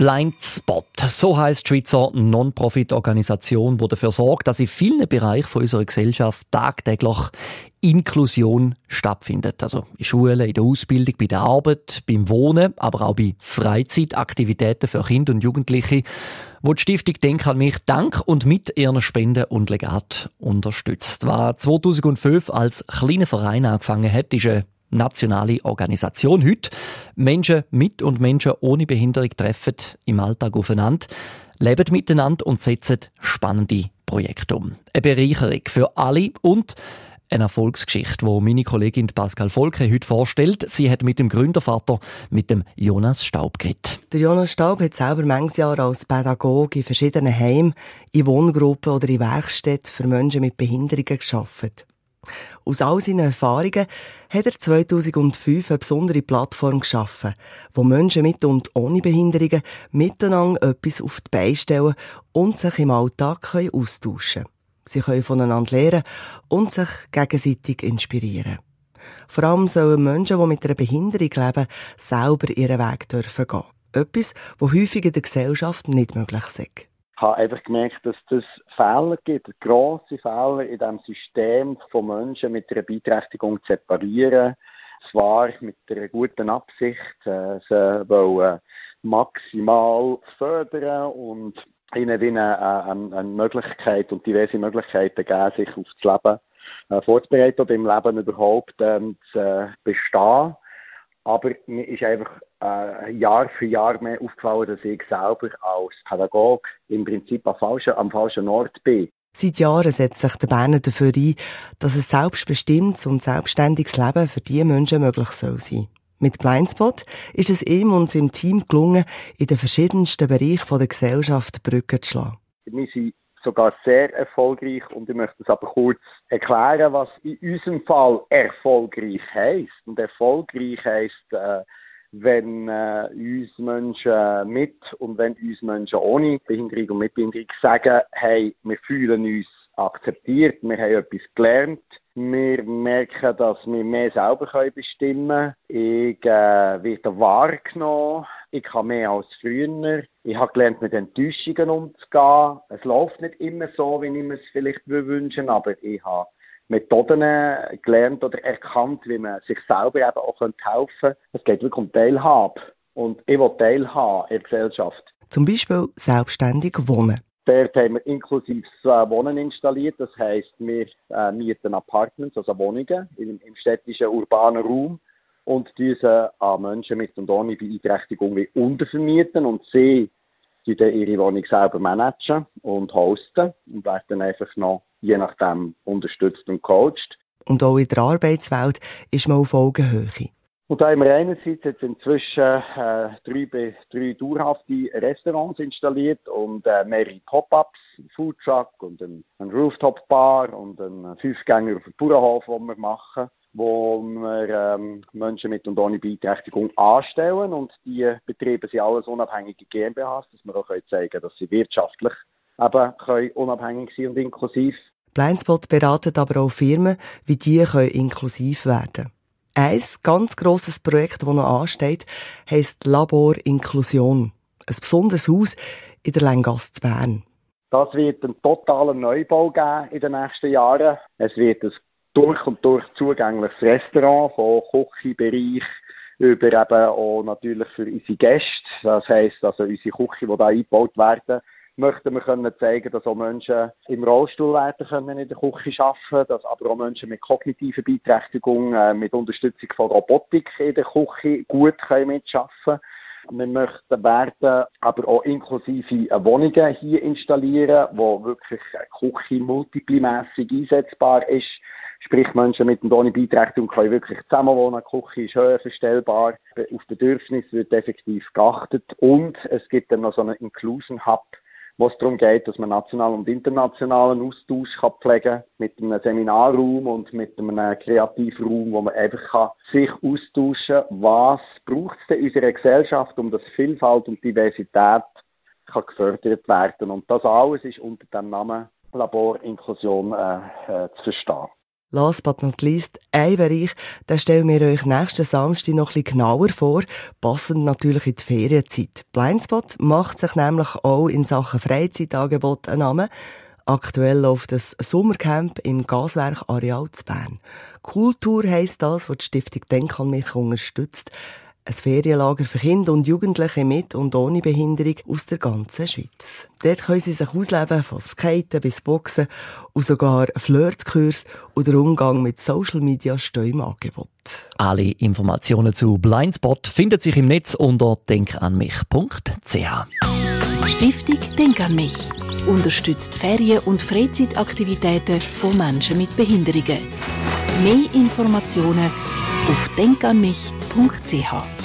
Blindspot, so heißt Schweizer Non-Profit-Organisation, die dafür sorgt, dass in vielen Bereichen unserer Gesellschaft tagtäglich Inklusion stattfindet. Also in Schulen, in der Ausbildung, bei der Arbeit, beim Wohnen, aber auch bei Freizeitaktivitäten für Kinder und Jugendliche, wo die Stiftung Denk an mich dank und mit ihren Spenden und Legat unterstützt. Was 2005 als kleiner Verein angefangen hat, ist eine nationale Organisation. Heute Menschen mit und Menschen ohne Behinderung treffen im Alltag aufeinander, leben miteinander und setzen spannende Projekte um. Eine Bereicherung für alle und eine Erfolgsgeschichte, wo meine Kollegin Pascal Volke heute vorstellt. Sie hat mit dem Gründervater, mit dem Jonas Staub geredet. Der Jonas Staub hat selber manches Jahr als Pädagoge in verschiedenen Heimen, in Wohngruppen oder in Werkstätten für Menschen mit Behinderungen geschafft. Aus all seinen Erfahrungen hat er 2005 eine besondere Plattform geschaffen, wo Menschen mit und ohne Behinderungen miteinander etwas auf die Beine stellen und sich im Alltag austauschen können. Sie können voneinander lernen und sich gegenseitig inspirieren. Vor allem sollen Menschen, die mit einer Behinderung leben, selber ihren Weg dürfen gehen. Etwas, was häufig in der Gesellschaft nicht möglich ist habe einfach gemerkt, dass es Fehler gibt, grosse Fehler in dem System von Menschen mit einer Beeinträchtigung zu separieren. Zwar mit einer guten Absicht, äh, sie wollen maximal fördern und ihnen wie eine, eine, eine, Möglichkeit und diverse Möglichkeiten geben, sich auf das Leben äh, vorzubereiten oder im Leben überhaupt ähm, zu äh, bestehen. Aber mir ist einfach äh, Jahr für Jahr mehr aufgefallen, dass ich selber als Pädagoge im Prinzip am falschen, am falschen Ort bin. Seit Jahren setzt sich der Berner dafür ein, dass ein selbstbestimmtes und selbstständiges Leben für diese Menschen möglich soll sein. Mit Blindspot ist es ihm und seinem Team gelungen, in den verschiedensten Bereichen der Gesellschaft Brücken zu schlagen. Wir sind sogar sehr erfolgreich und ich möchte es aber kurz erklären, was in unserem Fall erfolgreich heißt. Und erfolgreich heißt, äh, wenn äh, uns Menschen mit und wenn uns Menschen ohne Behinderung und mit Behinderung sagen, hey, wir fühlen uns akzeptiert, wir haben etwas gelernt, wir merken, dass wir mehr selber bestimmen können. Ich äh, werde wahrgenommen, ich kann mehr als früher. Ich habe gelernt, mit Enttäuschungen umzugehen. Es läuft nicht immer so, wie ich mir es vielleicht wünschen aber ich habe Methoden gelernt oder erkannt, wie man sich selber eben auch helfen könnte. Es geht wirklich um Teilhabe. Und ich will teilhaben in der Gesellschaft. Zum Beispiel selbstständig wohnen. Dort haben wir inklusive äh, Wohnen installiert. Das heisst, wir äh, mieten Apartments, also Wohnungen im, im städtischen urbanen Raum und diese an Menschen mit und ohne Beeinträchtigung wie untervermieten und sie die dann ihre Wohnung selber managen und hosten und werden einfach noch je nachdem unterstützt und coacht. Und auch in der Arbeitswelt ist man auf Augenhöhe. Und da haben wir einerseits jetzt inzwischen äh, drei, drei dauerhafte Restaurants installiert und äh, mehrere Pop-Ups, Foodtruck und ein, ein Rooftop-Bar und ein Fünfgänger auf dem Bauernhof, den wir machen, wo wir ähm, Menschen mit und ohne Beeinträchtigung anstellen und die Betriebe sind alles unabhängige GmbHs, dass wir auch können zeigen dass sie wirtschaftlich eben können unabhängig sein und inklusiv. Blindspot beratet aber auch Firmen, wie die können inklusiv werden können. Ein ganz grosses Projekt, das noch ansteht, heisst Labor Inklusion. Ein besonderes Haus in der Lengasse zu Bern. Das wird einen totalen Neubau geben in den nächsten Jahren. Es wird ein durch und durch zugängliches Restaurant von Küchenbereich über eben auch natürlich für unsere Gäste. Das heisst, also unsere Küche, die da eingebaut werden, möchten wir können zeigen, dass auch Menschen im Rollstuhl werden können in der Küche arbeiten, dass aber auch Menschen mit kognitiver Beeinträchtigung, äh, mit Unterstützung von Robotik in der Küche gut können mitarbeiten wir möchten werden aber auch inklusive Wohnungen hier installieren, wo wirklich Küche multiplimässig einsetzbar ist. Sprich, Menschen mit und ohne Beeinträchtigung können wirklich zusammenwohnen. Die Küche ist höher verstellbar. Auf Bedürfnisse wird effektiv geachtet. Und es gibt dann noch so einen Inclusion Hub, wo es darum geht, dass man nationalen und internationalen Austausch kann pflegen kann, mit einem Seminarraum und mit einem Kreativraum, wo man einfach kann sich austauschen kann, was braucht es denn in unserer Gesellschaft, um dass Vielfalt und Diversität kann gefördert werden Und das alles ist unter dem Namen Laboриnklusion äh, äh, zu verstehen. Last but not least, ein Bereich, den stellen wir euch nächsten Samstag noch bisschen genauer vor, passend natürlich in die Ferienzeit. Blindspot macht sich nämlich auch in Sachen Freizeitangebot einen Namen. Aktuell läuft das Sommercamp im Gaswerk Areal zu Bern. Kultur heisst das, was die Stiftung Denk an mich unterstützt. Ein Ferienlager für Kinder und Jugendliche mit und ohne Behinderung aus der ganzen Schweiz. Dort können sie sich ausleben, von Skaten bis Boxen und sogar Flirtkurs oder Umgang mit Social Media stehen im Angebot. Alle Informationen zu Blindspot finden sich im Netz unter denkanmich.ch. Stiftung Denk an mich unterstützt Ferien- und Freizeitaktivitäten von Menschen mit Behinderungen. Mehr Informationen auf denkanmich.ch.